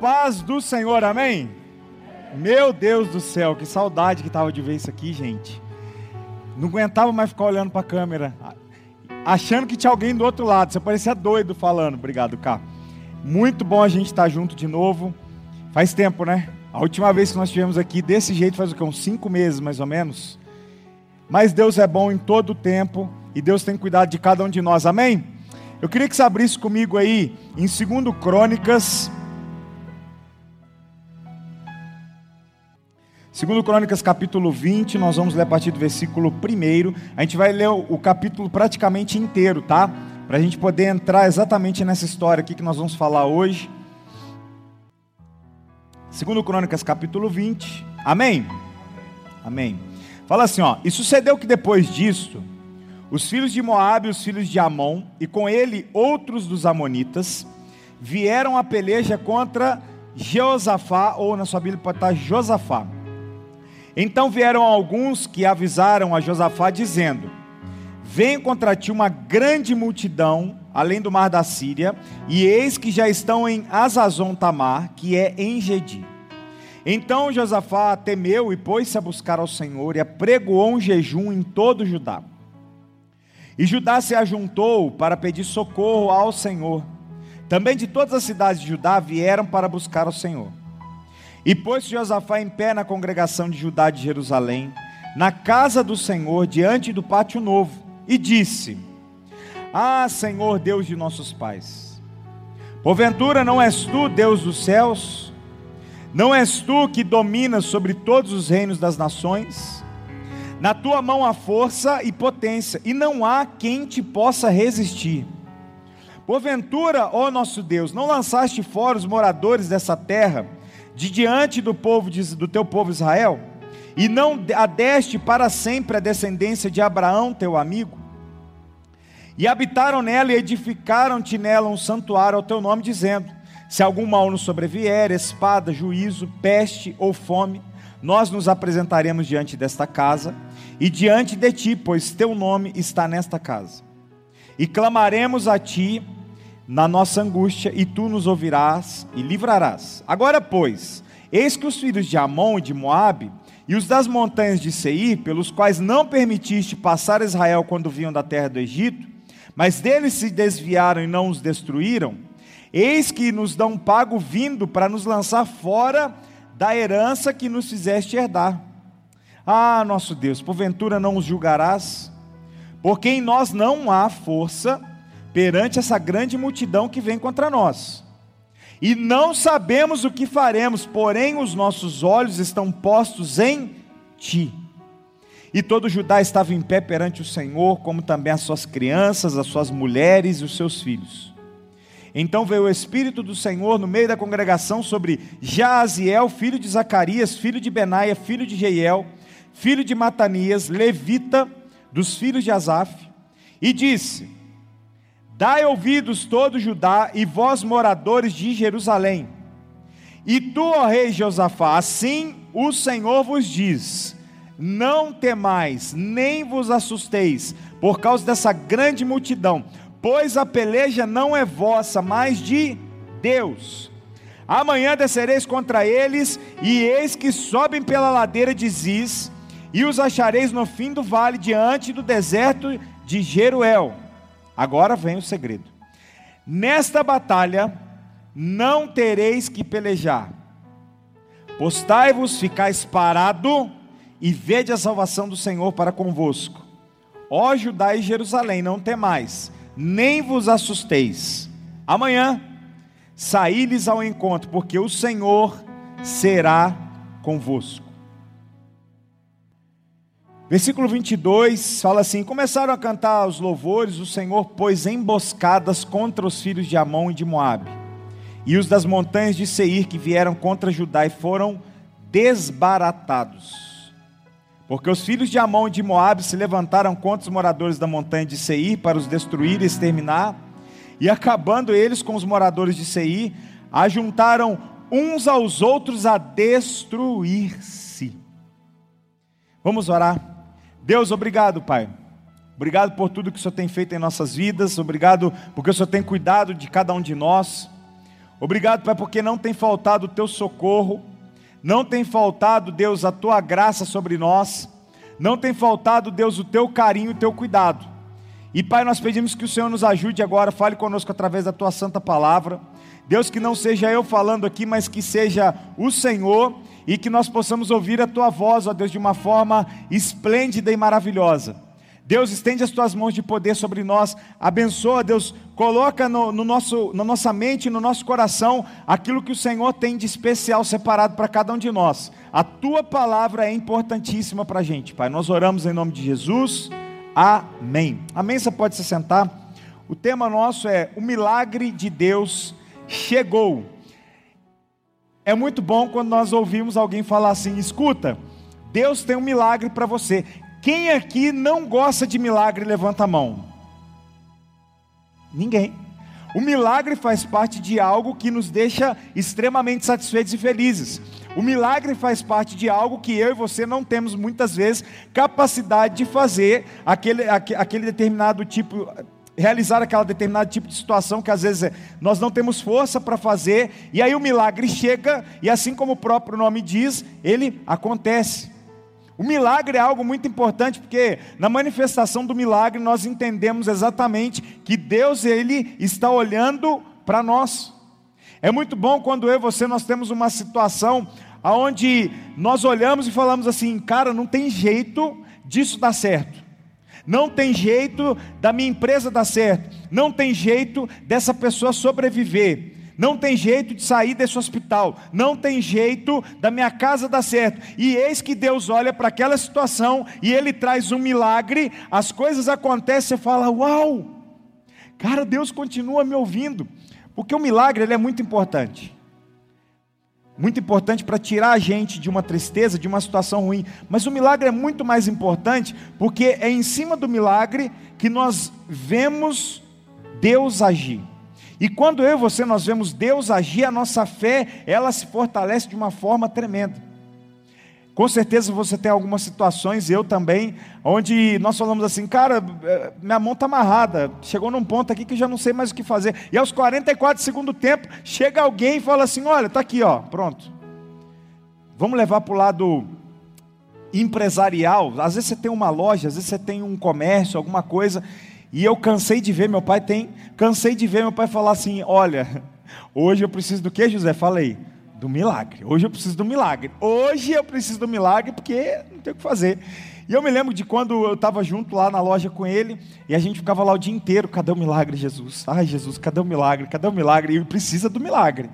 paz do Senhor, amém? Meu Deus do céu, que saudade que tava de ver isso aqui, gente. Não aguentava mais ficar olhando para a câmera, achando que tinha alguém do outro lado. Você parecia doido falando. Obrigado, Cá. Muito bom a gente estar junto de novo. Faz tempo, né? A última vez que nós estivemos aqui desse jeito faz o quê? Uns cinco meses, mais ou menos. Mas Deus é bom em todo o tempo e Deus tem cuidado de cada um de nós, amém? Eu queria que você abrisse comigo aí em 2 Crônicas. 2 Crônicas capítulo 20, nós vamos ler a partir do versículo 1. A gente vai ler o capítulo praticamente inteiro, tá? Para a gente poder entrar exatamente nessa história aqui que nós vamos falar hoje. 2 Crônicas capítulo 20. Amém? Amém. Fala assim, ó. E sucedeu que depois disso, os filhos de Moabe os filhos de Amon, e com ele outros dos amonitas, vieram a peleja contra Jeosafá, ou na sua Bíblia pode estar Josafá. Então vieram alguns que avisaram a Josafá, dizendo: Vem contra ti uma grande multidão, além do mar da Síria, e eis que já estão em Azazon Tamar, que é em Gedi. Então Josafá temeu e pôs-se a buscar ao Senhor e apregoou um jejum em todo Judá. E Judá se ajuntou para pedir socorro ao Senhor. Também de todas as cidades de Judá vieram para buscar ao Senhor. E pôs-se Josafá em pé na congregação de Judá de Jerusalém, na casa do Senhor, diante do pátio novo, e disse: Ah, Senhor Deus de nossos pais, porventura não és tu, Deus dos céus? Não és tu que dominas sobre todos os reinos das nações? Na tua mão há força e potência, e não há quem te possa resistir. Porventura, ó nosso Deus, não lançaste fora os moradores dessa terra, de diante do povo do teu povo Israel, e não adeste para sempre a descendência de Abraão, teu amigo? E habitaram nela e edificaram-te nela um santuário ao teu nome, dizendo: Se algum mal nos sobrevier, espada, juízo, peste ou fome, nós nos apresentaremos diante desta casa e diante de ti, pois teu nome está nesta casa. E clamaremos a ti na nossa angústia, e tu nos ouvirás e livrarás. Agora, pois, eis que os filhos de Amon e de Moabe e os das montanhas de Seir, pelos quais não permitiste passar Israel quando vinham da terra do Egito, mas deles se desviaram e não os destruíram, eis que nos dão pago vindo para nos lançar fora da herança que nos fizeste herdar. Ah, nosso Deus, porventura não os julgarás? Porque em nós não há força perante essa grande multidão que vem contra nós. E não sabemos o que faremos, porém os nossos olhos estão postos em ti. E todo Judá estava em pé perante o Senhor, como também as suas crianças, as suas mulheres e os seus filhos. Então veio o Espírito do Senhor no meio da congregação sobre Jaaziel, filho de Zacarias, filho de Benaia, filho de Jeiel, filho de Matanias, levita dos filhos de Asaf, e disse: Dai ouvidos todo Judá e vós moradores de Jerusalém. E tu, ó rei Josafá, assim o Senhor vos diz: Não temais, nem vos assusteis, por causa dessa grande multidão, pois a peleja não é vossa, mas de Deus. Amanhã descereis contra eles, e eis que sobem pela ladeira de Ziz, e os achareis no fim do vale, diante do deserto de Jeruel. Agora vem o segredo. Nesta batalha não tereis que pelejar. Postai-vos, ficais parado, e vede a salvação do Senhor para convosco. Ó Judá e Jerusalém, não temais, nem vos assusteis. Amanhã saí-lhes ao encontro, porque o Senhor será convosco. Versículo 22 fala assim: Começaram a cantar os louvores, o Senhor pôs emboscadas contra os filhos de Amon e de Moabe, e os das montanhas de Seir que vieram contra Judá e foram desbaratados. Porque os filhos de Amon e de Moabe se levantaram contra os moradores da montanha de Seir para os destruir e exterminar, e acabando eles com os moradores de Seir, ajuntaram uns aos outros a destruir-se. Vamos orar. Deus, obrigado, Pai. Obrigado por tudo que o Senhor tem feito em nossas vidas, obrigado porque o Senhor tem cuidado de cada um de nós. Obrigado, Pai, porque não tem faltado o teu socorro, não tem faltado, Deus, a tua graça sobre nós, não tem faltado, Deus, o teu carinho, o teu cuidado. E Pai, nós pedimos que o Senhor nos ajude agora, fale conosco através da tua santa palavra. Deus, que não seja eu falando aqui, mas que seja o Senhor e que nós possamos ouvir a tua voz, ó Deus, de uma forma esplêndida e maravilhosa. Deus, estende as tuas mãos de poder sobre nós, abençoa, Deus, coloca no, no nosso, na nossa mente, no nosso coração, aquilo que o Senhor tem de especial separado para cada um de nós. A tua palavra é importantíssima para a gente, Pai. Nós oramos em nome de Jesus, amém. Amém, você pode se sentar. O tema nosso é: O milagre de Deus chegou. É muito bom quando nós ouvimos alguém falar assim: escuta, Deus tem um milagre para você. Quem aqui não gosta de milagre, levanta a mão. Ninguém. O milagre faz parte de algo que nos deixa extremamente satisfeitos e felizes. O milagre faz parte de algo que eu e você não temos muitas vezes capacidade de fazer aquele, aquele determinado tipo, realizar aquela determinado tipo de situação que às vezes nós não temos força para fazer, e aí o milagre chega, e assim como o próprio nome diz, ele acontece. O milagre é algo muito importante porque na manifestação do milagre nós entendemos exatamente que Deus ele está olhando para nós. É muito bom quando eu e você nós temos uma situação aonde nós olhamos e falamos assim, cara, não tem jeito disso dar certo. Não tem jeito da minha empresa dar certo. Não tem jeito dessa pessoa sobreviver não tem jeito de sair desse hospital, não tem jeito da minha casa dar certo. E eis que Deus olha para aquela situação e Ele traz um milagre, as coisas acontecem e fala: Uau! Cara, Deus continua me ouvindo, porque o milagre ele é muito importante. Muito importante para tirar a gente de uma tristeza, de uma situação ruim. Mas o milagre é muito mais importante porque é em cima do milagre que nós vemos Deus agir. E quando eu e você nós vemos Deus agir, a nossa fé, ela se fortalece de uma forma tremenda. Com certeza você tem algumas situações, eu também, onde nós falamos assim, cara, eh, minha mão está amarrada, chegou num ponto aqui que eu já não sei mais o que fazer. E aos 44 segundo tempo, chega alguém e fala assim: olha, está aqui, ó, pronto. Vamos levar para o lado empresarial. Às vezes você tem uma loja, às vezes você tem um comércio, alguma coisa, e eu cansei de ver, meu pai tem, cansei de ver meu pai falar assim: olha, hoje eu preciso do que, José? Falei, do milagre. Hoje eu preciso do milagre. Hoje eu preciso do milagre porque não tem o que fazer. E eu me lembro de quando eu estava junto lá na loja com ele e a gente ficava lá o dia inteiro: cadê o milagre, Jesus? Ai, Jesus, cadê o milagre? Cadê o milagre? E precisa do milagre.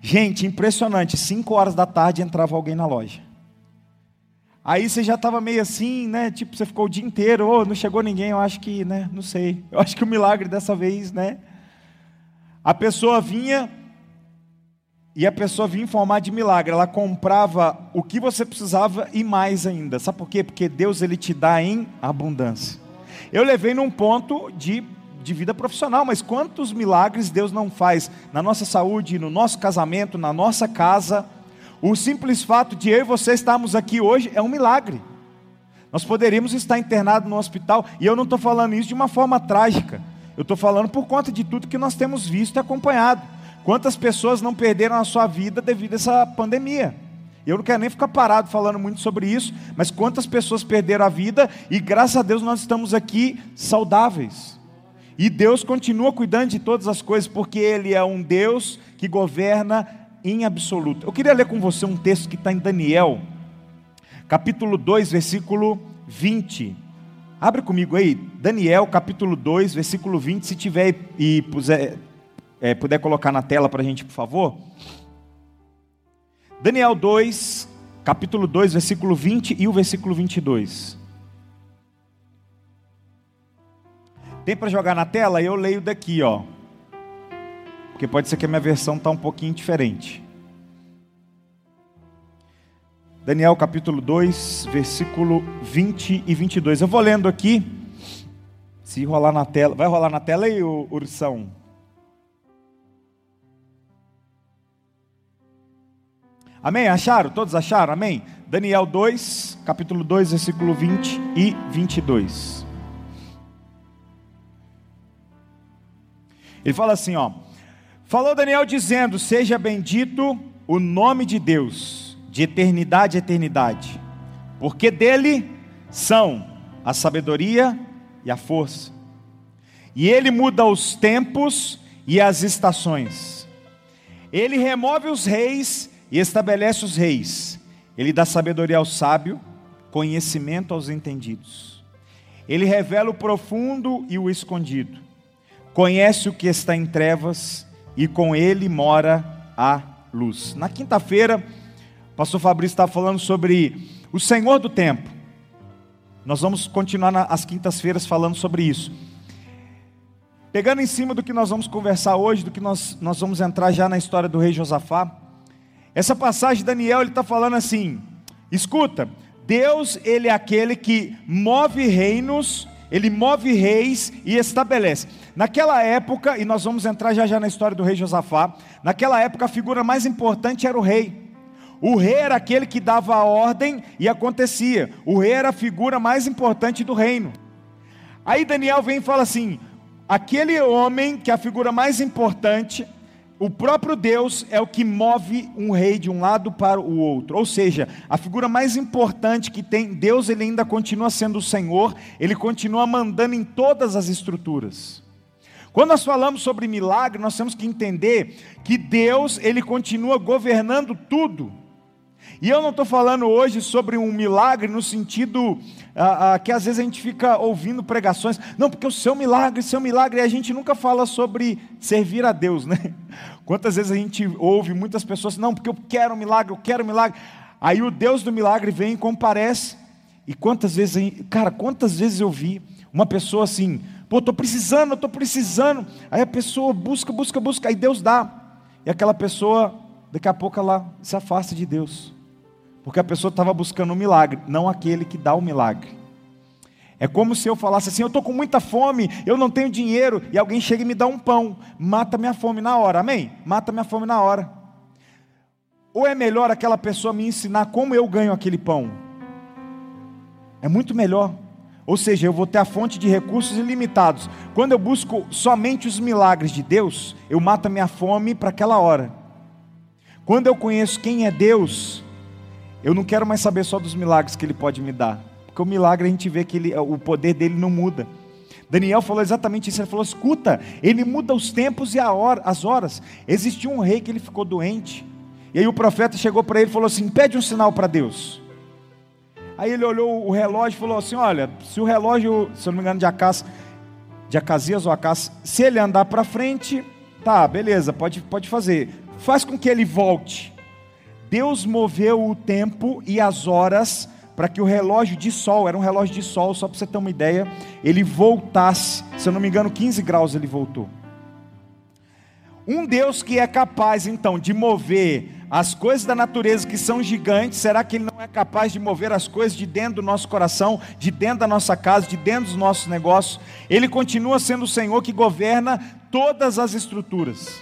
Gente, impressionante. Cinco horas da tarde entrava alguém na loja. Aí você já estava meio assim, né? Tipo, você ficou o dia inteiro, oh, não chegou ninguém, eu acho que, né? Não sei. Eu acho que o milagre dessa vez, né? A pessoa vinha e a pessoa vinha em forma de milagre. Ela comprava o que você precisava e mais ainda. Sabe por quê? Porque Deus ele te dá em abundância. Eu levei num ponto de, de vida profissional, mas quantos milagres Deus não faz na nossa saúde, no nosso casamento, na nossa casa? O simples fato de eu e você estarmos aqui hoje é um milagre. Nós poderíamos estar internados no hospital, e eu não estou falando isso de uma forma trágica. Eu estou falando por conta de tudo que nós temos visto e acompanhado. Quantas pessoas não perderam a sua vida devido a essa pandemia? Eu não quero nem ficar parado falando muito sobre isso, mas quantas pessoas perderam a vida e graças a Deus nós estamos aqui saudáveis. E Deus continua cuidando de todas as coisas, porque Ele é um Deus que governa em absoluto. Eu queria ler com você um texto que está em Daniel, capítulo 2, versículo 20. Abre comigo aí, Daniel, capítulo 2, versículo 20, se tiver e puser, é, puder colocar na tela para a gente, por favor. Daniel 2, capítulo 2, versículo 20 e o versículo 22. Tem para jogar na tela? Eu leio daqui, ó. Porque pode ser que a minha versão está um pouquinho diferente. Daniel capítulo 2, versículo 20 e 22. Eu vou lendo aqui. Se rolar na tela. Vai rolar na tela aí, Ursão? Amém? Acharam? Todos acharam? Amém? Daniel 2, capítulo 2, versículo 20 e 22. Ele fala assim, ó: Falou Daniel dizendo: Seja bendito o nome de Deus, de eternidade a eternidade, porque dele são a sabedoria e a força. E ele muda os tempos e as estações. Ele remove os reis e estabelece os reis. Ele dá sabedoria ao sábio, conhecimento aos entendidos. Ele revela o profundo e o escondido. Conhece o que está em trevas e com ele mora a luz. Na quinta-feira, o pastor Fabrício estava falando sobre o Senhor do tempo. Nós vamos continuar nas quintas-feiras falando sobre isso. Pegando em cima do que nós vamos conversar hoje, do que nós, nós vamos entrar já na história do rei Josafá, essa passagem, Daniel, ele está falando assim: escuta, Deus, ele é aquele que move reinos, ele move reis e estabelece. Naquela época, e nós vamos entrar já já na história do rei Josafá, naquela época a figura mais importante era o rei. O rei era aquele que dava a ordem e acontecia. O rei era a figura mais importante do reino. Aí Daniel vem e fala assim: aquele homem que é a figura mais importante, o próprio Deus é o que move um rei de um lado para o outro. Ou seja, a figura mais importante que tem, Deus ele ainda continua sendo o Senhor, ele continua mandando em todas as estruturas. Quando nós falamos sobre milagre, nós temos que entender que Deus ele continua governando tudo. E eu não estou falando hoje sobre um milagre no sentido ah, ah, que às vezes a gente fica ouvindo pregações, não, porque o seu milagre, seu milagre, e a gente nunca fala sobre servir a Deus, né? Quantas vezes a gente ouve muitas pessoas, não, porque eu quero um milagre, eu quero um milagre. Aí o Deus do milagre vem e comparece. E quantas vezes, cara, quantas vezes eu vi uma pessoa assim, pô, estou precisando, estou precisando. Aí a pessoa busca, busca, busca, aí Deus dá. E aquela pessoa, daqui a pouco ela se afasta de Deus. Porque a pessoa estava buscando um milagre, não aquele que dá o milagre. É como se eu falasse assim: eu estou com muita fome, eu não tenho dinheiro, e alguém chega e me dá um pão, mata minha fome na hora, amém? Mata minha fome na hora. Ou é melhor aquela pessoa me ensinar como eu ganho aquele pão? É muito melhor. Ou seja, eu vou ter a fonte de recursos ilimitados. Quando eu busco somente os milagres de Deus, eu mato a minha fome para aquela hora. Quando eu conheço quem é Deus, eu não quero mais saber só dos milagres que Ele pode me dar, porque o milagre a gente vê que ele, o poder dele não muda. Daniel falou exatamente isso. Ele falou: escuta, ele muda os tempos e hora, as horas. Existiu um rei que ele ficou doente. E aí o profeta chegou para ele e falou assim: pede um sinal para Deus. Aí ele olhou o relógio e falou assim: olha, se o relógio, se eu não me engano, de Acas, de Acasias ou Acas, se ele andar para frente, tá, beleza, pode, pode fazer. Faz com que ele volte. Deus moveu o tempo e as horas para que o relógio de sol, era um relógio de sol, só para você ter uma ideia, ele voltasse, se eu não me engano, 15 graus ele voltou. Um Deus que é capaz então de mover as coisas da natureza que são gigantes, será que ele não é capaz de mover as coisas de dentro do nosso coração, de dentro da nossa casa, de dentro dos nossos negócios? Ele continua sendo o Senhor que governa todas as estruturas.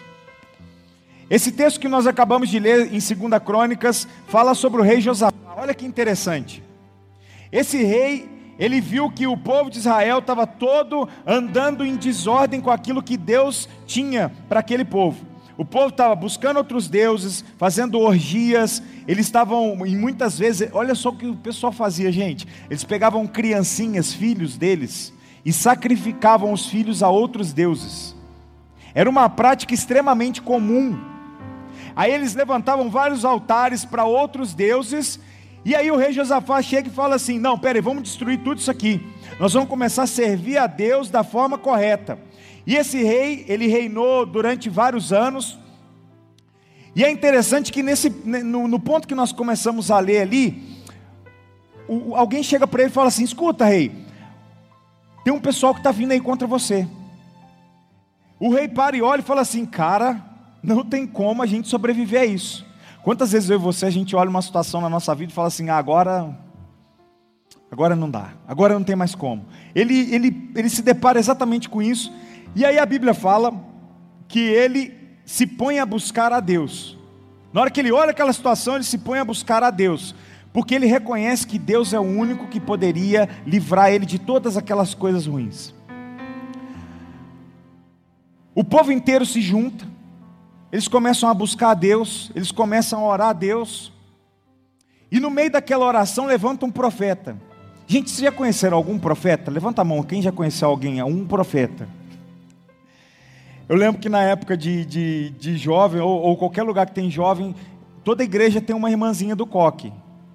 Esse texto que nós acabamos de ler em 2 Crônicas fala sobre o rei Josafá. Olha que interessante. Esse rei, ele viu que o povo de Israel estava todo andando em desordem com aquilo que Deus tinha para aquele povo. O povo estava buscando outros deuses, fazendo orgias, eles estavam, e muitas vezes, olha só o que o pessoal fazia, gente. Eles pegavam criancinhas, filhos deles, e sacrificavam os filhos a outros deuses. Era uma prática extremamente comum Aí eles levantavam vários altares para outros deuses. E aí o rei Josafá chega e fala assim: Não, peraí, vamos destruir tudo isso aqui. Nós vamos começar a servir a Deus da forma correta. E esse rei, ele reinou durante vários anos. E é interessante que nesse, no, no ponto que nós começamos a ler ali, o, alguém chega para ele e fala assim: Escuta, rei, tem um pessoal que está vindo aí contra você. O rei para e olha e fala assim: Cara, não tem como a gente sobreviver a isso. Quantas vezes eu e você a gente olha uma situação na nossa vida e fala assim: ah, agora agora não dá, agora não tem mais como. Ele, ele, ele se depara exatamente com isso, e aí a Bíblia fala que ele se põe a buscar a Deus. Na hora que ele olha aquela situação, ele se põe a buscar a Deus, porque ele reconhece que Deus é o único que poderia livrar ele de todas aquelas coisas ruins. O povo inteiro se junta, eles começam a buscar a Deus, eles começam a orar a Deus. E no meio daquela oração levanta um profeta. Gente, vocês já conheceram algum profeta? Levanta a mão, quem já conheceu alguém, um profeta? Eu lembro que na época de, de, de jovem, ou, ou, qualquer lugar que tem jovem, toda igreja tem uma irmãzinha do coque.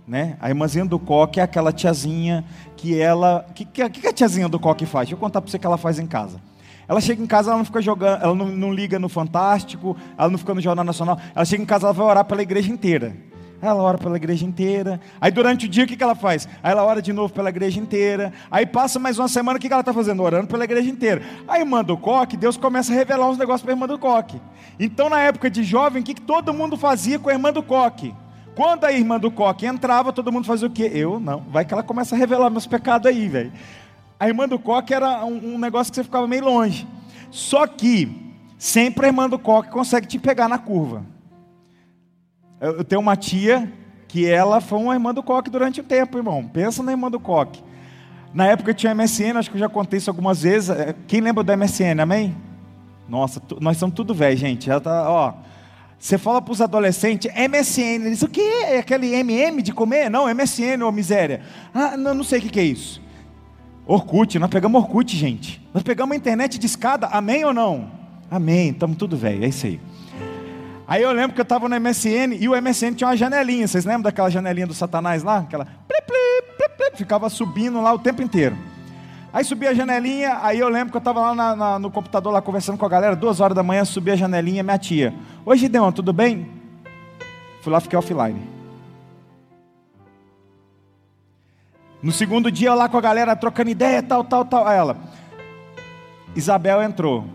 Né? A irmãzinha do coque é aquela tiazinha que ela. O que, que, que a tiazinha do coque faz? Deixa eu contar para você o que ela faz em casa. Ela chega em casa, ela não fica jogando, ela não, não liga no Fantástico, ela não fica no Jornal Nacional. Ela chega em casa, ela vai orar pela igreja inteira. Ela ora pela igreja inteira. Aí durante o dia o que ela faz? Aí ela ora de novo pela igreja inteira. Aí passa mais uma semana, o que ela está fazendo? Orando pela igreja inteira. Aí manda o coque, Deus começa a revelar uns negócios para a irmã do coque. Então na época de jovem, o que todo mundo fazia com a irmã do coque? Quando a irmã do coque entrava, todo mundo fazia o quê? Eu não. Vai que ela começa a revelar meus pecados aí, velho. A irmã do coque era um, um negócio que você ficava meio longe. Só que sempre a irmã do coque consegue te pegar na curva. Eu tenho uma tia que ela foi uma irmã do coque durante o tempo, irmão. Pensa na irmã do coque. Na época tinha MSN, acho que eu já contei isso algumas vezes. É, quem lembra do MSN, amém? Nossa, nós somos tudo velho, gente. Ela tá, ó. Você fala para os adolescentes, MSN, eles o que é aquele MM de comer? Não, MSN, ô miséria. Ah, não, não sei o que, que é isso. Orkut, nós pegamos Orkut, gente. Nós pegamos a internet de escada, amém ou não? Amém, estamos tudo velho, é isso aí. Aí eu lembro que eu estava no MSN e o MSN tinha uma janelinha. Vocês lembram daquela janelinha do Satanás lá? Aquela. ficava subindo lá o tempo inteiro. Aí subi a janelinha, aí eu lembro que eu estava lá na, na, no computador lá conversando com a galera, duas horas da manhã, subi a janelinha, minha tia. Oi Gideon, tudo bem? Fui lá, fiquei offline. No segundo dia, lá com a galera trocando ideia, tal, tal, tal. Aí ela, Isabel entrou.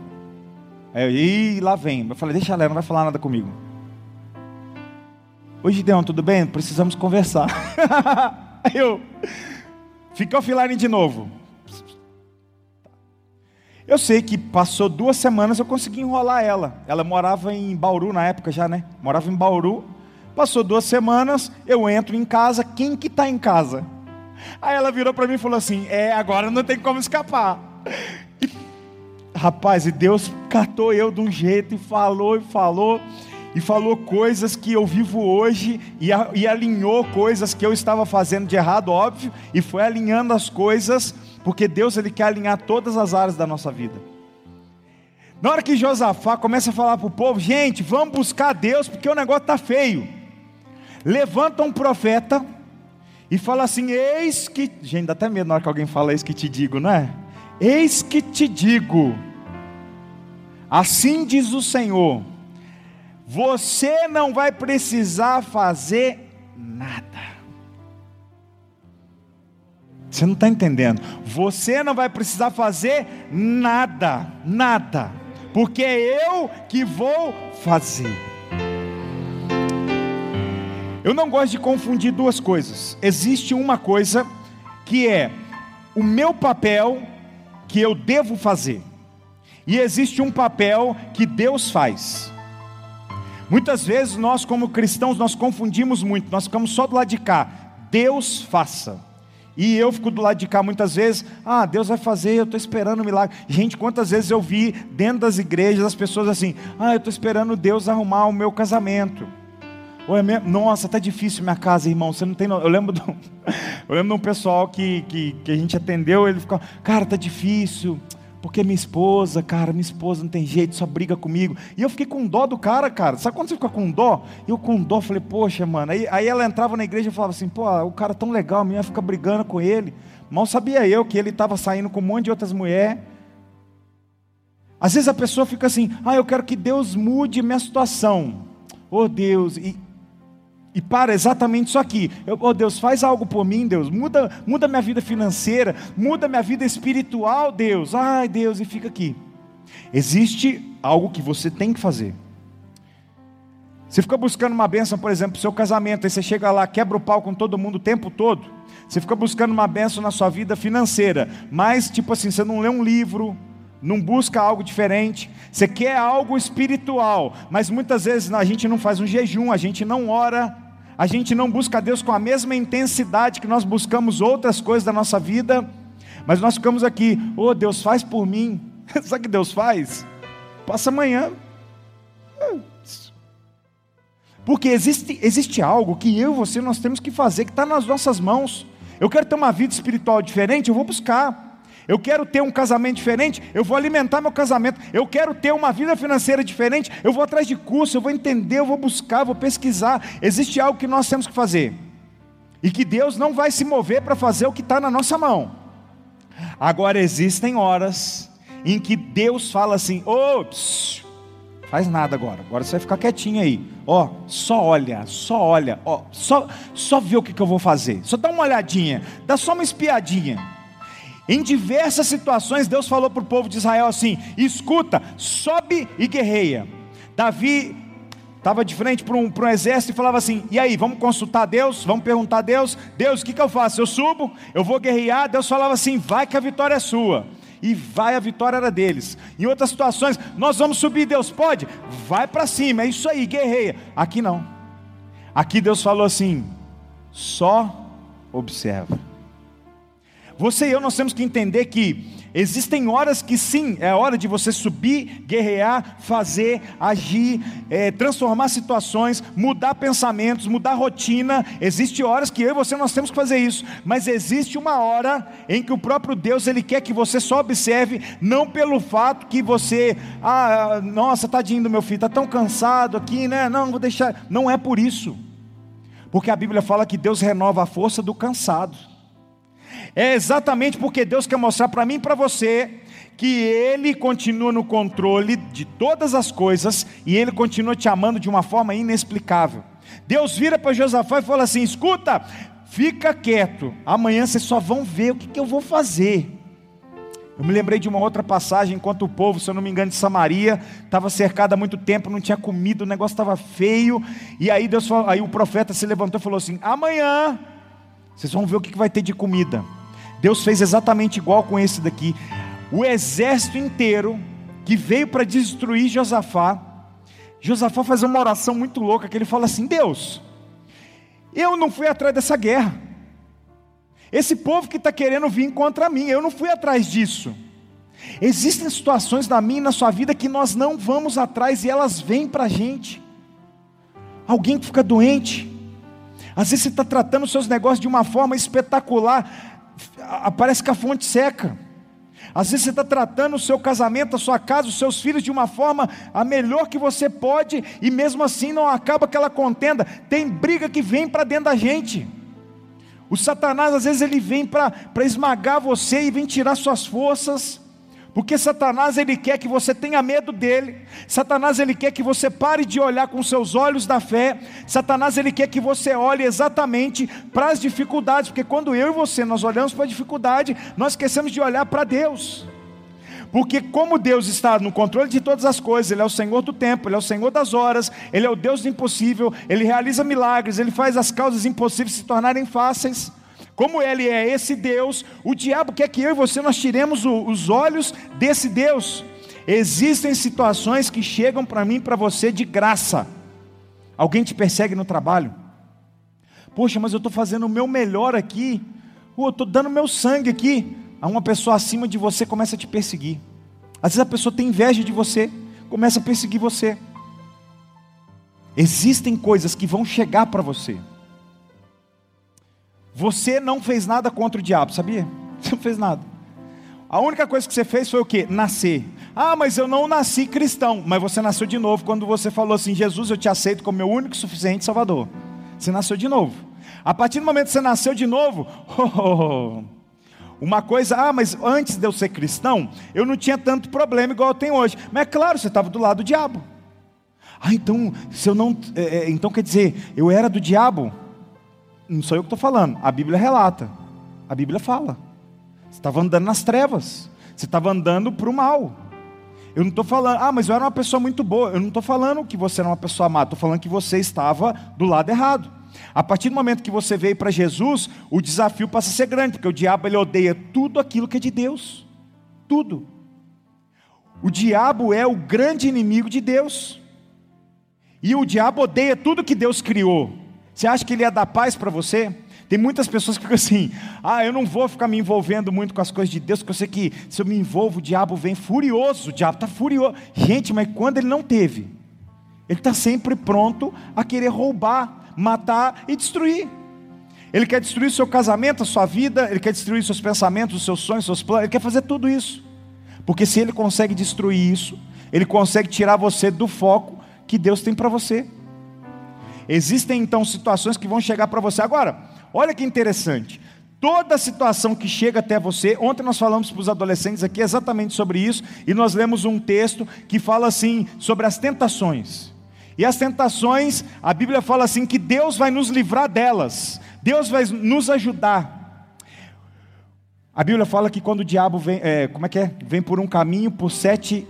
Aí eu, Ih, lá vem. Eu falei, deixa ela, não vai falar nada comigo. Oi, Gideon, tudo bem? Precisamos conversar. Aí eu, fica offline de novo. Eu sei que passou duas semanas eu consegui enrolar ela. Ela morava em Bauru na época já, né? Morava em Bauru. Passou duas semanas, eu entro em casa. Quem que está em casa? Aí ela virou para mim e falou assim: É, agora não tem como escapar. Rapaz, e Deus catou eu de um jeito e falou e falou, e falou coisas que eu vivo hoje, e, a, e alinhou coisas que eu estava fazendo de errado, óbvio, e foi alinhando as coisas, porque Deus ele quer alinhar todas as áreas da nossa vida. Na hora que Josafá começa a falar para o povo, gente, vamos buscar Deus, porque o negócio está feio. Levanta um profeta e fala assim: Eis que. Gente, dá até medo na hora que alguém fala eis que te digo, não é? Eis que te digo Assim diz o Senhor: você não vai precisar fazer nada. Você não está entendendo. Você não vai precisar fazer nada, nada, porque é eu que vou fazer. Eu não gosto de confundir duas coisas. Existe uma coisa que é o meu papel que eu devo fazer. E existe um papel que Deus faz. Muitas vezes nós, como cristãos, nós confundimos muito, nós ficamos só do lado de cá. Deus faça. E eu fico do lado de cá muitas vezes, ah, Deus vai fazer, eu estou esperando um milagre. Gente, quantas vezes eu vi dentro das igrejas as pessoas assim, ah, eu estou esperando Deus arrumar o meu casamento. Ou é mesmo? Nossa, tá difícil minha casa, irmão. Você não tem. Eu lembro, do... eu lembro de um pessoal que, que, que a gente atendeu, ele ficou, cara, tá difícil porque minha esposa, cara, minha esposa não tem jeito, só briga comigo. E eu fiquei com dó do cara, cara. Sabe quando você fica com dó? Eu com dó falei, poxa, mano. Aí, aí ela entrava na igreja e falava assim, pô, o cara tão legal, a minha fica brigando com ele. Mal sabia eu que ele estava saindo com um monte de outras mulheres. Às vezes a pessoa fica assim, ah, eu quero que Deus mude minha situação. Oh Deus, e e para exatamente isso aqui. Eu, oh Deus, faz algo por mim, Deus. Muda, muda minha vida financeira, muda minha vida espiritual, Deus. Ai, Deus, e fica aqui. Existe algo que você tem que fazer. Você fica buscando uma bênção, por exemplo, seu casamento, aí você chega lá, quebra o pau com todo mundo o tempo todo. Você fica buscando uma bênção na sua vida financeira, mas tipo assim, você não lê um livro, não busca algo diferente, você quer algo espiritual, mas muitas vezes a gente não faz um jejum, a gente não ora, a gente não busca Deus com a mesma intensidade que nós buscamos outras coisas da nossa vida, mas nós ficamos aqui, oh Deus, faz por mim, sabe o que Deus faz? Passa amanhã, Porque existe, existe algo que eu e você nós temos que fazer, que está nas nossas mãos. Eu quero ter uma vida espiritual diferente, eu vou buscar. Eu quero ter um casamento diferente, eu vou alimentar meu casamento. Eu quero ter uma vida financeira diferente, eu vou atrás de curso, eu vou entender, eu vou buscar, vou pesquisar. Existe algo que nós temos que fazer. E que Deus não vai se mover para fazer o que está na nossa mão. Agora existem horas em que Deus fala assim: ops, faz nada agora, agora você vai ficar quietinho aí. Ó, só olha, só olha, ó, só, só vê o que, que eu vou fazer. Só dá uma olhadinha, dá só uma espiadinha. Em diversas situações, Deus falou para o povo de Israel assim: escuta, sobe e guerreia. Davi estava de frente para um, um exército e falava assim: e aí, vamos consultar Deus? Vamos perguntar a Deus: Deus, o que, que eu faço? Eu subo, eu vou guerrear. Deus falava assim: vai que a vitória é sua. E vai, a vitória era deles. Em outras situações, nós vamos subir, Deus pode? Vai para cima, é isso aí, guerreia. Aqui não. Aqui Deus falou assim: só observa. Você e eu nós temos que entender que existem horas que sim, é hora de você subir, guerrear, fazer, agir, é, transformar situações, mudar pensamentos, mudar rotina. Existem horas que eu e você nós temos que fazer isso, mas existe uma hora em que o próprio Deus ele quer que você só observe, não pelo fato que você, ah, nossa, tadinho do meu filho, está tão cansado aqui, né? Não, vou deixar. Não é por isso, porque a Bíblia fala que Deus renova a força do cansado. É exatamente porque Deus quer mostrar para mim e para você que Ele continua no controle de todas as coisas e Ele continua te amando de uma forma inexplicável. Deus vira para Josafá e fala assim: escuta, fica quieto, amanhã vocês só vão ver o que, que eu vou fazer. Eu me lembrei de uma outra passagem, enquanto o povo, se eu não me engano, de Samaria, estava cercado há muito tempo, não tinha comida, o negócio estava feio, e aí, Deus aí o profeta se levantou e falou assim: amanhã vocês vão ver o que vai ter de comida. Deus fez exatamente igual com esse daqui. O exército inteiro que veio para destruir Josafá. Josafá faz uma oração muito louca que ele fala assim: Deus, eu não fui atrás dessa guerra. Esse povo que está querendo vir contra mim, eu não fui atrás disso. Existem situações na minha e na sua vida que nós não vamos atrás e elas vêm para a gente. Alguém que fica doente, às vezes você está tratando os seus negócios de uma forma espetacular, parece que a fonte seca. Às vezes você está tratando o seu casamento, a sua casa, os seus filhos de uma forma a melhor que você pode, e mesmo assim não acaba aquela contenda. Tem briga que vem para dentro da gente. O Satanás, às vezes, ele vem para esmagar você e vem tirar suas forças. Porque Satanás ele quer que você tenha medo dele. Satanás ele quer que você pare de olhar com seus olhos da fé. Satanás ele quer que você olhe exatamente para as dificuldades, porque quando eu e você nós olhamos para a dificuldade, nós esquecemos de olhar para Deus. Porque como Deus está no controle de todas as coisas, ele é o Senhor do tempo, ele é o Senhor das horas, ele é o Deus do impossível, ele realiza milagres, ele faz as causas impossíveis se tornarem fáceis. Como ele é esse Deus, o diabo quer que eu e você nós tiremos o, os olhos desse Deus. Existem situações que chegam para mim para você de graça. Alguém te persegue no trabalho. Poxa, mas eu estou fazendo o meu melhor aqui. eu estou dando meu sangue aqui. Aí uma pessoa acima de você começa a te perseguir. Às vezes a pessoa tem inveja de você, começa a perseguir você. Existem coisas que vão chegar para você. Você não fez nada contra o diabo, sabia? Você não fez nada. A única coisa que você fez foi o que? Nascer. Ah, mas eu não nasci cristão. Mas você nasceu de novo quando você falou assim: Jesus, eu te aceito como meu único e suficiente Salvador. Você nasceu de novo. A partir do momento que você nasceu de novo, oh, oh, oh, uma coisa, ah, mas antes de eu ser cristão, eu não tinha tanto problema igual eu tenho hoje. Mas é claro, você estava do lado do diabo. Ah, então, se eu não. É, então quer dizer, eu era do diabo? Não sou eu que estou falando, a Bíblia relata, a Bíblia fala. Você estava andando nas trevas, você estava andando para o mal. Eu não estou falando, ah, mas eu era uma pessoa muito boa. Eu não estou falando que você era uma pessoa má, estou falando que você estava do lado errado. A partir do momento que você veio para Jesus, o desafio passa a ser grande, porque o diabo ele odeia tudo aquilo que é de Deus. Tudo. O diabo é o grande inimigo de Deus. E o diabo odeia tudo que Deus criou. Você acha que ele ia dar paz para você? Tem muitas pessoas que ficam assim: ah, eu não vou ficar me envolvendo muito com as coisas de Deus, porque eu sei que se eu me envolvo, o diabo vem furioso, o diabo está furioso. Gente, mas quando ele não teve? Ele está sempre pronto a querer roubar, matar e destruir. Ele quer destruir seu casamento, a sua vida, ele quer destruir seus pensamentos, os seus sonhos, seus planos, ele quer fazer tudo isso. Porque se ele consegue destruir isso, ele consegue tirar você do foco que Deus tem para você. Existem então situações que vão chegar para você. Agora, olha que interessante. Toda situação que chega até você, ontem nós falamos para os adolescentes aqui exatamente sobre isso, e nós lemos um texto que fala assim sobre as tentações. E as tentações, a Bíblia fala assim que Deus vai nos livrar delas. Deus vai nos ajudar. A Bíblia fala que quando o diabo vem, é, como é que é? Vem por um caminho, por sete.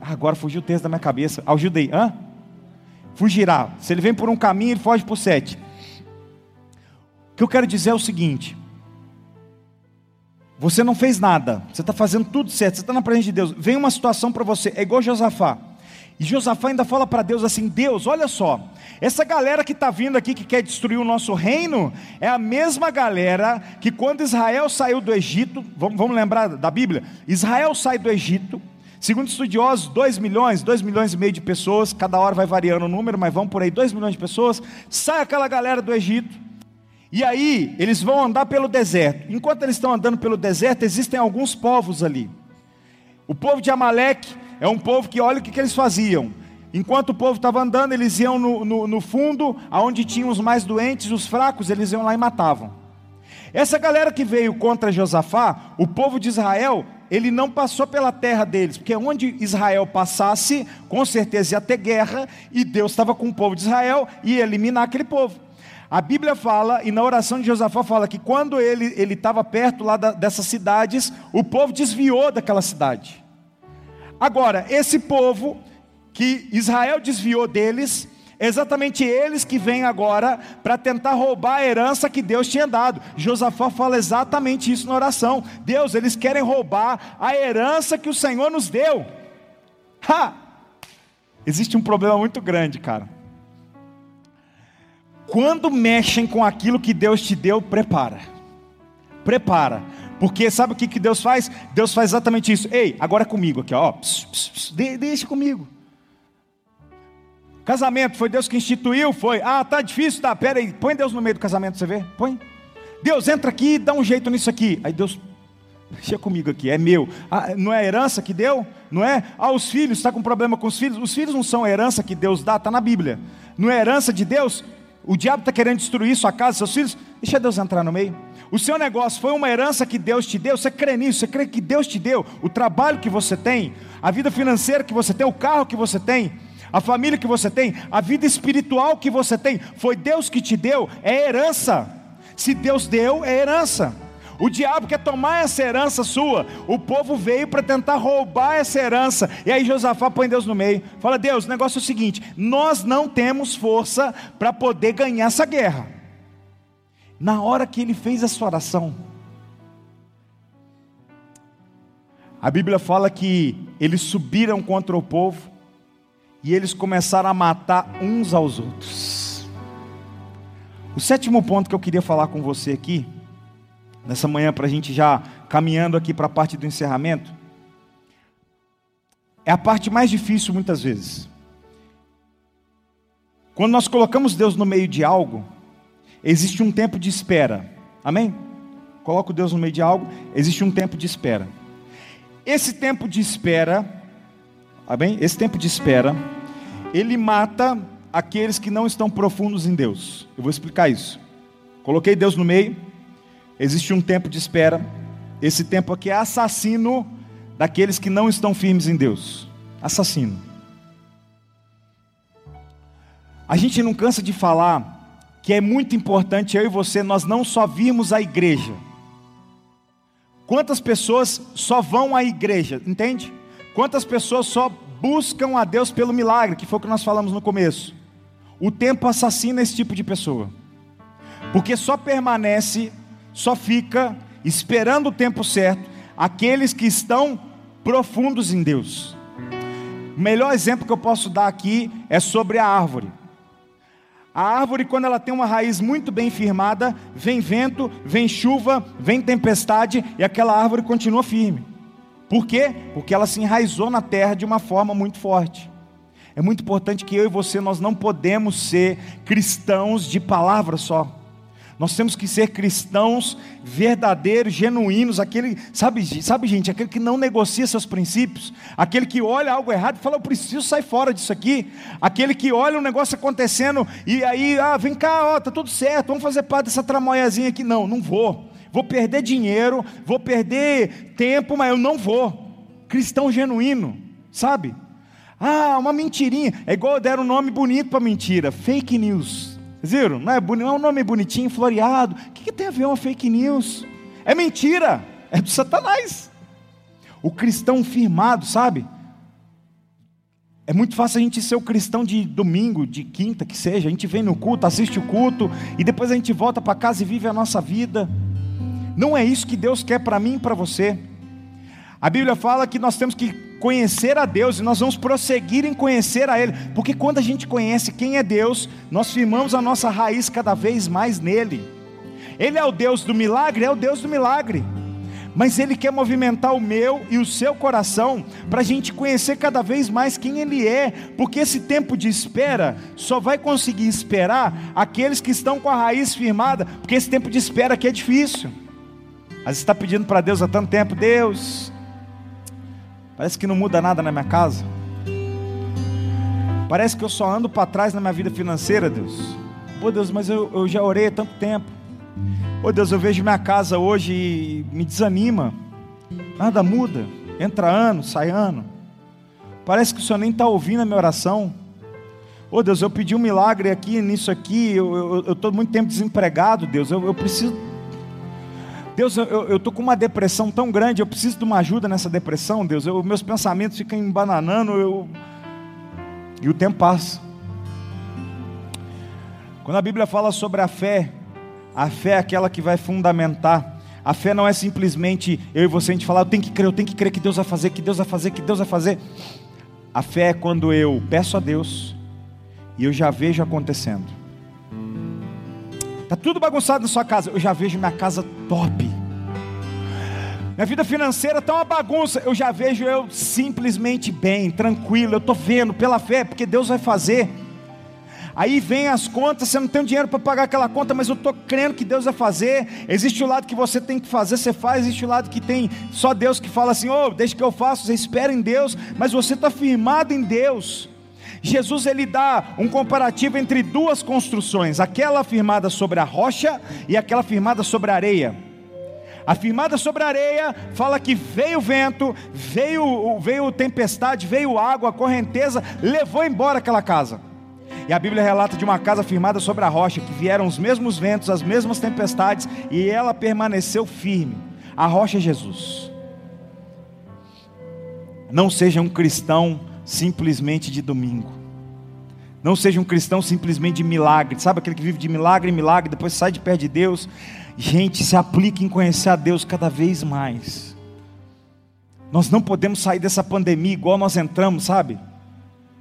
Ah, agora fugiu o texto da minha cabeça. Ajudei, hã? Fugirá. Se ele vem por um caminho, ele foge por sete. O que eu quero dizer é o seguinte: você não fez nada, você está fazendo tudo certo, você está na presença de Deus. Vem uma situação para você, é igual Josafá. E Josafá ainda fala para Deus assim: Deus, olha só, essa galera que está vindo aqui que quer destruir o nosso reino, é a mesma galera que quando Israel saiu do Egito, vamos, vamos lembrar da Bíblia? Israel sai do Egito, segundo estudiosos, 2 milhões, 2 milhões e meio de pessoas, cada hora vai variando o número, mas vamos por aí, 2 milhões de pessoas, sai aquela galera do Egito, e aí eles vão andar pelo deserto. Enquanto eles estão andando pelo deserto, existem alguns povos ali. O povo de Amaleque é um povo que olha o que, que eles faziam. Enquanto o povo estava andando, eles iam no, no, no fundo, aonde tinham os mais doentes, os fracos, eles iam lá e matavam. Essa galera que veio contra Josafá, o povo de Israel, ele não passou pela terra deles, porque onde Israel passasse, com certeza ia ter guerra, e Deus estava com o povo de Israel e ia eliminar aquele povo. A Bíblia fala, e na oração de Josafá fala que quando ele estava perto lá da, dessas cidades, o povo desviou daquela cidade. Agora, esse povo que Israel desviou deles, exatamente eles que vêm agora para tentar roubar a herança que Deus tinha dado. Josafá fala exatamente isso na oração. Deus, eles querem roubar a herança que o Senhor nos deu. Ha! Existe um problema muito grande, cara. Quando mexem com aquilo que Deus te deu, prepara. Prepara. Porque sabe o que, que Deus faz? Deus faz exatamente isso. Ei, agora comigo aqui, ó. Pss, pss, pss, de, deixa comigo. Casamento, foi Deus que instituiu? Foi. Ah, tá difícil, tá. Pera aí, põe Deus no meio do casamento, você vê? Põe. Deus, entra aqui e dá um jeito nisso aqui. Aí Deus, deixa comigo aqui, é meu. Ah, não é herança que deu? Não é? Ah, os filhos, está com problema com os filhos? Os filhos não são herança que Deus dá, está na Bíblia. Não é herança de Deus? O diabo está querendo destruir sua casa, seus filhos? Deixa Deus entrar no meio. O seu negócio foi uma herança que Deus te deu, você crê nisso, você crê que Deus te deu, o trabalho que você tem, a vida financeira que você tem, o carro que você tem, a família que você tem, a vida espiritual que você tem, foi Deus que te deu, é herança. Se Deus deu, é herança. O diabo quer tomar essa herança sua. O povo veio para tentar roubar essa herança. E aí Josafá põe Deus no meio. Fala: Deus, o negócio é o seguinte: nós não temos força para poder ganhar essa guerra. Na hora que ele fez essa oração, a Bíblia fala que eles subiram contra o povo e eles começaram a matar uns aos outros. O sétimo ponto que eu queria falar com você aqui, nessa manhã, para a gente já caminhando aqui para a parte do encerramento, é a parte mais difícil muitas vezes. Quando nós colocamos Deus no meio de algo, existe um tempo de espera. Amém? Coloco Deus no meio de algo, existe um tempo de espera. Esse tempo de espera, amém? Esse tempo de espera, ele mata aqueles que não estão profundos em Deus. Eu vou explicar isso. Coloquei Deus no meio, existe um tempo de espera. Esse tempo aqui é assassino daqueles que não estão firmes em Deus. Assassino. A gente não cansa de falar que é muito importante eu e você nós não só virmos a igreja. Quantas pessoas só vão à igreja, entende? Quantas pessoas só buscam a Deus pelo milagre, que foi o que nós falamos no começo. O tempo assassina esse tipo de pessoa. Porque só permanece, só fica esperando o tempo certo aqueles que estão profundos em Deus. O melhor exemplo que eu posso dar aqui é sobre a árvore. A árvore, quando ela tem uma raiz muito bem firmada, vem vento, vem chuva, vem tempestade e aquela árvore continua firme. Por quê? Porque ela se enraizou na terra de uma forma muito forte. É muito importante que eu e você nós não podemos ser cristãos de palavra só. Nós temos que ser cristãos verdadeiros, genuínos, aquele, sabe, sabe gente, aquele que não negocia seus princípios, aquele que olha algo errado e fala, eu preciso sair fora disso aqui, aquele que olha um negócio acontecendo e aí, ah, vem cá, ó, tá tudo certo, vamos fazer parte dessa tramoiazinha aqui. Não, não vou. Vou perder dinheiro, vou perder tempo, mas eu não vou. Cristão genuíno, sabe? Ah, uma mentirinha. É igual deram um nome bonito para mentira, fake news. Viram? Não é, não é um nome bonitinho, floreado. O que, que tem a ver uma fake news? É mentira, é do Satanás. O cristão firmado, sabe? É muito fácil a gente ser o cristão de domingo, de quinta, que seja. A gente vem no culto, assiste o culto e depois a gente volta para casa e vive a nossa vida. Não é isso que Deus quer para mim e para você. A Bíblia fala que nós temos que conhecer a Deus e nós vamos prosseguir em conhecer a Ele, porque quando a gente conhece quem é Deus, nós firmamos a nossa raiz cada vez mais nele. Ele é o Deus do milagre, é o Deus do milagre, mas Ele quer movimentar o meu e o seu coração para a gente conhecer cada vez mais quem Ele é, porque esse tempo de espera só vai conseguir esperar aqueles que estão com a raiz firmada, porque esse tempo de espera aqui é difícil. Vezes está pedindo para Deus há tanto tempo, Deus, Parece que não muda nada na minha casa. Parece que eu só ando para trás na minha vida financeira, Deus. Pô, Deus, mas eu, eu já orei há tanto tempo. Pô, Deus, eu vejo minha casa hoje e me desanima. Nada muda. Entra ano, sai ano. Parece que o Senhor nem está ouvindo a minha oração. Ô Deus, eu pedi um milagre aqui, nisso aqui. Eu estou muito tempo desempregado, Deus. Eu, eu preciso Deus, eu estou com uma depressão tão grande, eu preciso de uma ajuda nessa depressão, Deus. Eu, meus pensamentos ficam embananando, eu... e o tempo passa. Quando a Bíblia fala sobre a fé, a fé é aquela que vai fundamentar. A fé não é simplesmente eu e você a gente falar, eu tenho que crer, eu tenho que crer que Deus vai fazer, que Deus vai fazer, que Deus vai fazer. A fé é quando eu peço a Deus e eu já vejo acontecendo. Está tudo bagunçado na sua casa. Eu já vejo minha casa top. Minha vida financeira está uma bagunça. Eu já vejo eu simplesmente bem, tranquilo. Eu estou vendo pela fé, porque Deus vai fazer. Aí vem as contas, você não tem dinheiro para pagar aquela conta, mas eu estou crendo que Deus vai fazer. Existe o lado que você tem que fazer, você faz. Existe o lado que tem só Deus que fala assim: oh, deixa que eu faço. Você espera em Deus, mas você está firmado em Deus. Jesus ele dá um comparativo entre duas construções, aquela firmada sobre a rocha e aquela firmada sobre a areia. A firmada sobre a areia fala que veio vento, veio, veio tempestade, veio água, correnteza, levou embora aquela casa. E a Bíblia relata de uma casa firmada sobre a rocha, que vieram os mesmos ventos, as mesmas tempestades, e ela permaneceu firme. A rocha é Jesus. Não seja um cristão simplesmente de domingo. Não seja um cristão simplesmente de milagre. Sabe aquele que vive de milagre em milagre, depois sai de perto de Deus? Gente, se aplique em conhecer a Deus cada vez mais. Nós não podemos sair dessa pandemia igual nós entramos, sabe?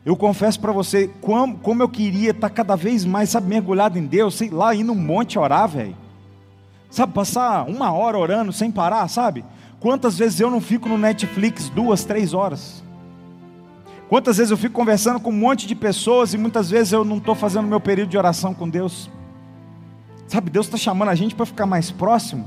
Eu confesso para você, como, como, eu queria estar cada vez mais, sabe, mergulhado em Deus, sei lá, ir no monte orar, velho. Sabe, passar uma hora orando sem parar, sabe? Quantas vezes eu não fico no Netflix duas, três horas? Quantas vezes eu fico conversando com um monte de pessoas e muitas vezes eu não estou fazendo meu período de oração com Deus. Sabe, Deus está chamando a gente para ficar mais próximo,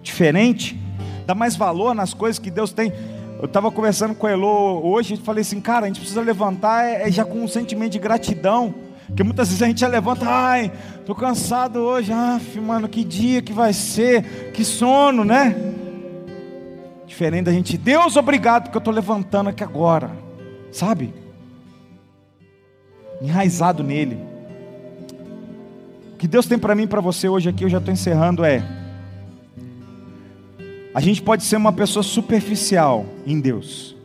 diferente, dar mais valor nas coisas que Deus tem. Eu estava conversando com o Elô hoje e falei assim, cara, a gente precisa levantar é, é já com um sentimento de gratidão. Porque muitas vezes a gente já levanta, ai, estou cansado hoje, ah, mano, que dia que vai ser, que sono, né? Diferente da gente, Deus, obrigado, porque eu estou levantando aqui agora sabe? Enraizado nele. O que Deus tem para mim e para você hoje aqui, eu já estou encerrando, é. A gente pode ser uma pessoa superficial em Deus.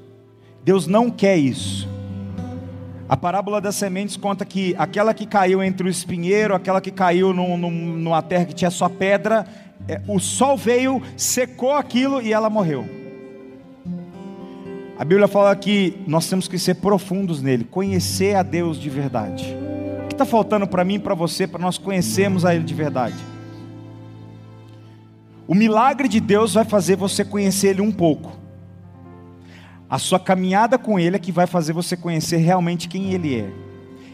Deus não quer isso. A parábola das sementes conta que aquela que caiu entre o espinheiro, aquela que caiu numa terra que tinha só pedra, é, o sol veio, secou aquilo e ela morreu. A Bíblia fala que nós temos que ser profundos nele, conhecer a Deus de verdade. O que está faltando para mim e para você, para nós conhecermos a Ele de verdade? O milagre de Deus vai fazer você conhecer Ele um pouco. A sua caminhada com Ele é que vai fazer você conhecer realmente quem Ele é.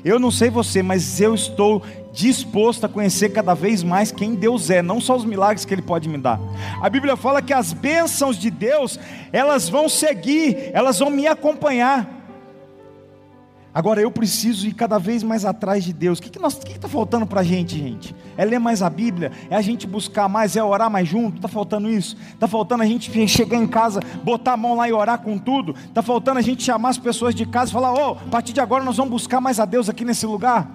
Eu não sei você, mas eu estou disposto a conhecer cada vez mais quem Deus é, não só os milagres que Ele pode me dar. A Bíblia fala que as bênçãos de Deus, elas vão seguir, elas vão me acompanhar. Agora eu preciso ir cada vez mais atrás de Deus. O que está que que tá faltando para a gente, gente? É ler mais a Bíblia? É a gente buscar mais? É orar mais junto? Está faltando isso? Está faltando a gente chegar em casa, botar a mão lá e orar com tudo? Está faltando a gente chamar as pessoas de casa e falar: oh, a partir de agora nós vamos buscar mais a Deus aqui nesse lugar?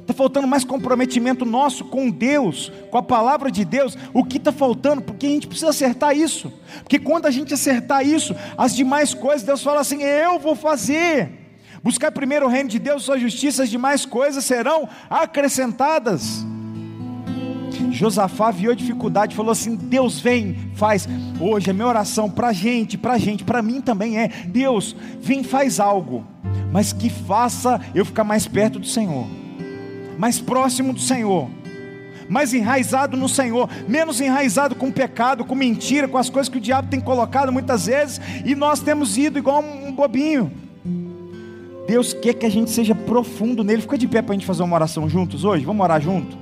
Está faltando mais comprometimento nosso com Deus, com a palavra de Deus. O que está faltando? Porque a gente precisa acertar isso. Porque quando a gente acertar isso, as demais coisas, Deus fala assim: Eu vou fazer. Buscar primeiro o reino de Deus, sua justiça, as demais coisas serão acrescentadas. Josafá viu a dificuldade, falou assim: Deus vem, faz. Hoje a minha oração para gente, para a gente, para mim também é: Deus, vem, faz algo, mas que faça eu ficar mais perto do Senhor, mais próximo do Senhor, mais enraizado no Senhor, menos enraizado com pecado, com mentira, com as coisas que o diabo tem colocado muitas vezes, e nós temos ido igual um bobinho. Deus quer que a gente seja profundo nele. Fica de pé para a gente fazer uma oração juntos hoje. Vamos orar junto?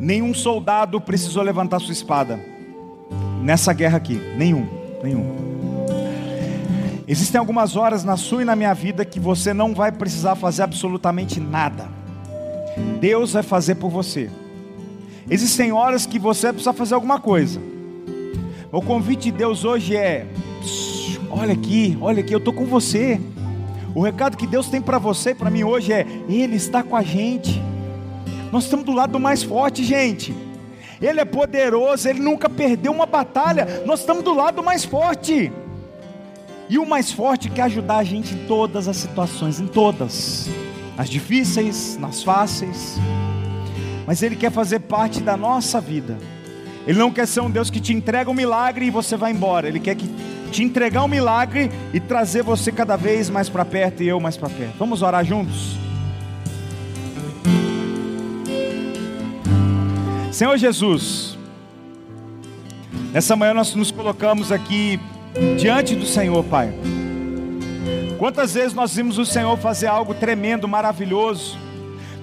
Nenhum soldado precisou levantar sua espada nessa guerra aqui. Nenhum, nenhum. Existem algumas horas na sua e na minha vida que você não vai precisar fazer absolutamente nada. Deus vai fazer por você. Existem horas que você precisa fazer alguma coisa. O convite de Deus hoje é: olha aqui, olha aqui, eu estou com você. O recado que Deus tem para você e para mim hoje é: Ele está com a gente. Nós estamos do lado do mais forte, gente. Ele é poderoso, ele nunca perdeu uma batalha. Nós estamos do lado do mais forte. E o mais forte quer ajudar a gente em todas as situações, em todas. Nas difíceis, nas fáceis mas Ele quer fazer parte da nossa vida. Ele não quer ser um Deus que te entrega um milagre e você vai embora. Ele quer que te entregar um milagre e trazer você cada vez mais para perto e eu mais para perto. Vamos orar juntos? Senhor Jesus, nessa manhã nós nos colocamos aqui diante do Senhor, Pai. Quantas vezes nós vimos o Senhor fazer algo tremendo, maravilhoso,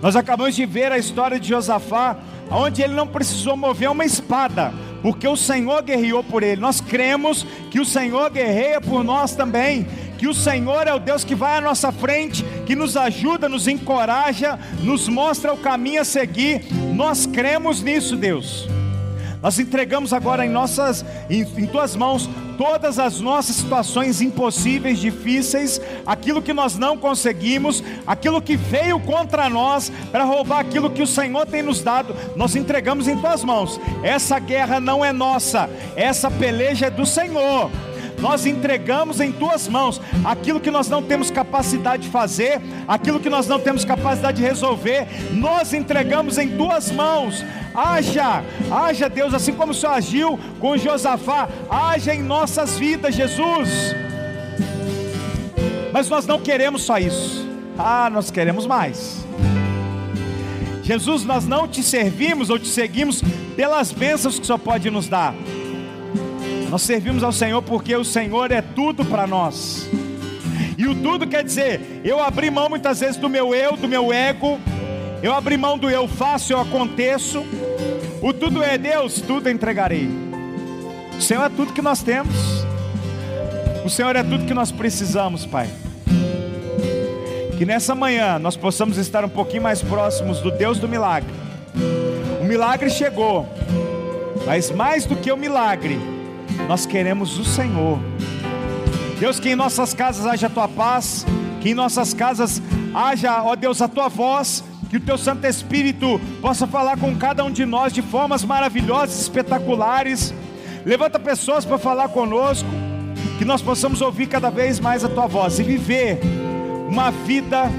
nós acabamos de ver a história de Josafá, onde ele não precisou mover uma espada, porque o Senhor guerreou por ele. Nós cremos que o Senhor guerreia por nós também, que o Senhor é o Deus que vai à nossa frente, que nos ajuda, nos encoraja, nos mostra o caminho a seguir. Nós cremos nisso, Deus. Nós entregamos agora em nossas em, em tuas mãos todas as nossas situações impossíveis, difíceis, aquilo que nós não conseguimos, aquilo que veio contra nós para roubar aquilo que o Senhor tem nos dado, nós entregamos em tuas mãos. Essa guerra não é nossa, essa peleja é do Senhor nós entregamos em tuas mãos aquilo que nós não temos capacidade de fazer, aquilo que nós não temos capacidade de resolver, nós entregamos em tuas mãos. Haja, haja Deus, assim como o Senhor agiu com Josafá, haja em nossas vidas, Jesus. Mas nós não queremos só isso, ah, nós queremos mais. Jesus, nós não te servimos ou te seguimos pelas bênçãos que Senhor pode nos dar, nós servimos ao Senhor porque o Senhor é tudo para nós. E o tudo quer dizer, eu abri mão muitas vezes do meu eu, do meu ego, eu abri mão do eu faço, eu aconteço. O tudo é Deus, tudo entregarei. O Senhor é tudo que nós temos. O Senhor é tudo que nós precisamos, Pai. Que nessa manhã nós possamos estar um pouquinho mais próximos do Deus do milagre. O milagre chegou, mas mais do que o milagre, nós queremos o Senhor. Deus, que em nossas casas haja a tua paz, que em nossas casas haja, ó Deus, a tua voz, que o teu Santo Espírito possa falar com cada um de nós de formas maravilhosas, espetaculares. Levanta pessoas para falar conosco, que nós possamos ouvir cada vez mais a tua voz e viver uma vida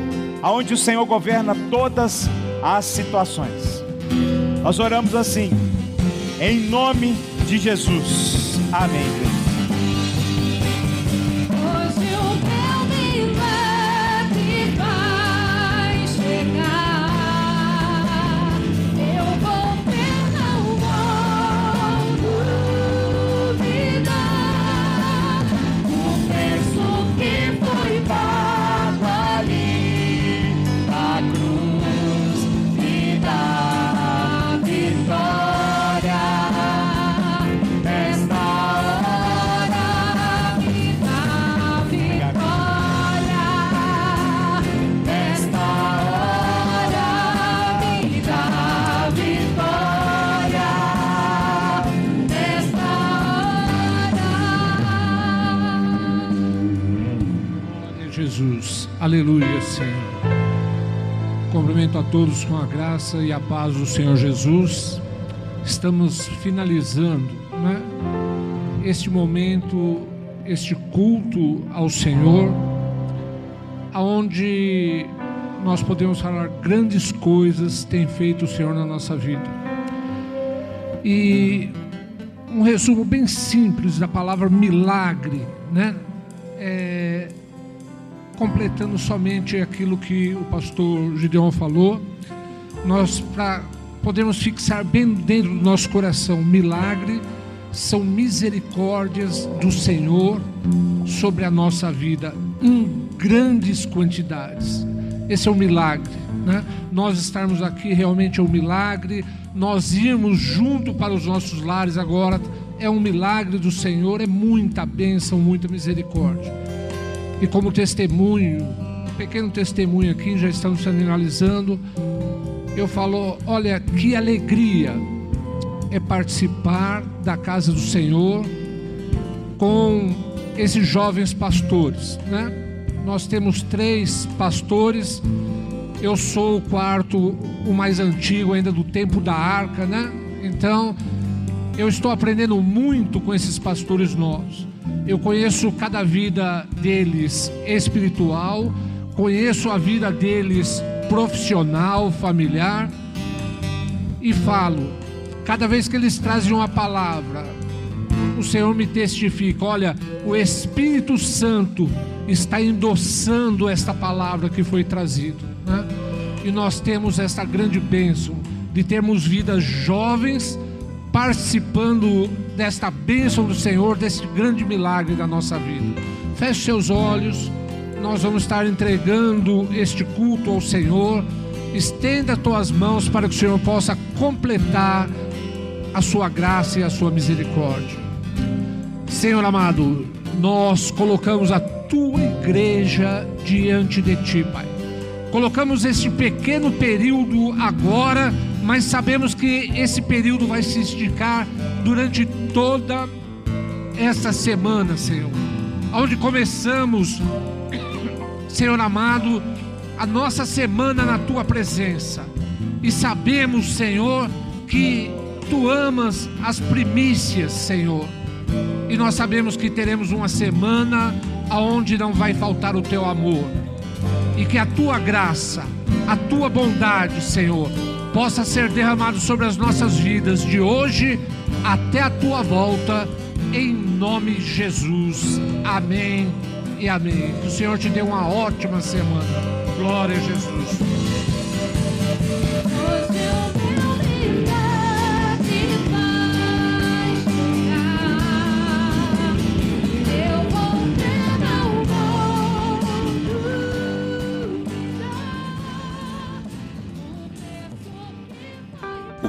onde o Senhor governa todas as situações. Nós oramos assim, em nome de Jesus. Amém. Aleluia, Senhor. Cumprimento a todos com a graça e a paz do Senhor Jesus. Estamos finalizando né, este momento, este culto ao Senhor, aonde nós podemos falar grandes coisas tem feito o Senhor na nossa vida. E um resumo bem simples da palavra milagre, né? É, completando somente aquilo que o pastor Gideon falou, nós para podemos fixar bem dentro do nosso coração, milagre são misericórdias do Senhor sobre a nossa vida em grandes quantidades. Esse é um milagre, né? Nós estarmos aqui realmente é um milagre. Nós irmos junto para os nossos lares agora é um milagre do Senhor, é muita bênção, muita misericórdia. E como testemunho, um pequeno testemunho aqui, já estamos finalizando. Eu falo, olha que alegria é participar da casa do Senhor com esses jovens pastores, né? Nós temos três pastores. Eu sou o quarto, o mais antigo ainda do tempo da arca, né? Então, eu estou aprendendo muito com esses pastores novos. Eu conheço cada vida deles espiritual, conheço a vida deles profissional, familiar e falo. Cada vez que eles trazem uma palavra, o Senhor me testifica: olha, o Espírito Santo está endossando esta palavra que foi trazida. Né? E nós temos esta grande bênção de termos vidas jovens participando desta bênção do Senhor, desse grande milagre da nossa vida. Feche seus olhos, nós vamos estar entregando este culto ao Senhor. Estenda as tuas mãos para que o Senhor possa completar a sua graça e a sua misericórdia. Senhor amado, nós colocamos a tua igreja diante de ti, Pai. Colocamos este pequeno período agora, mas sabemos que esse período vai se esticar durante toda esta semana, Senhor. Onde começamos, Senhor amado, a nossa semana na tua presença. E sabemos, Senhor, que tu amas as primícias, Senhor. E nós sabemos que teremos uma semana aonde não vai faltar o teu amor. E que a tua graça, a tua bondade, Senhor, possa ser derramado sobre as nossas vidas de hoje até a tua volta, em nome de Jesus. Amém e amém. Que o Senhor te dê uma ótima semana. Glória a Jesus.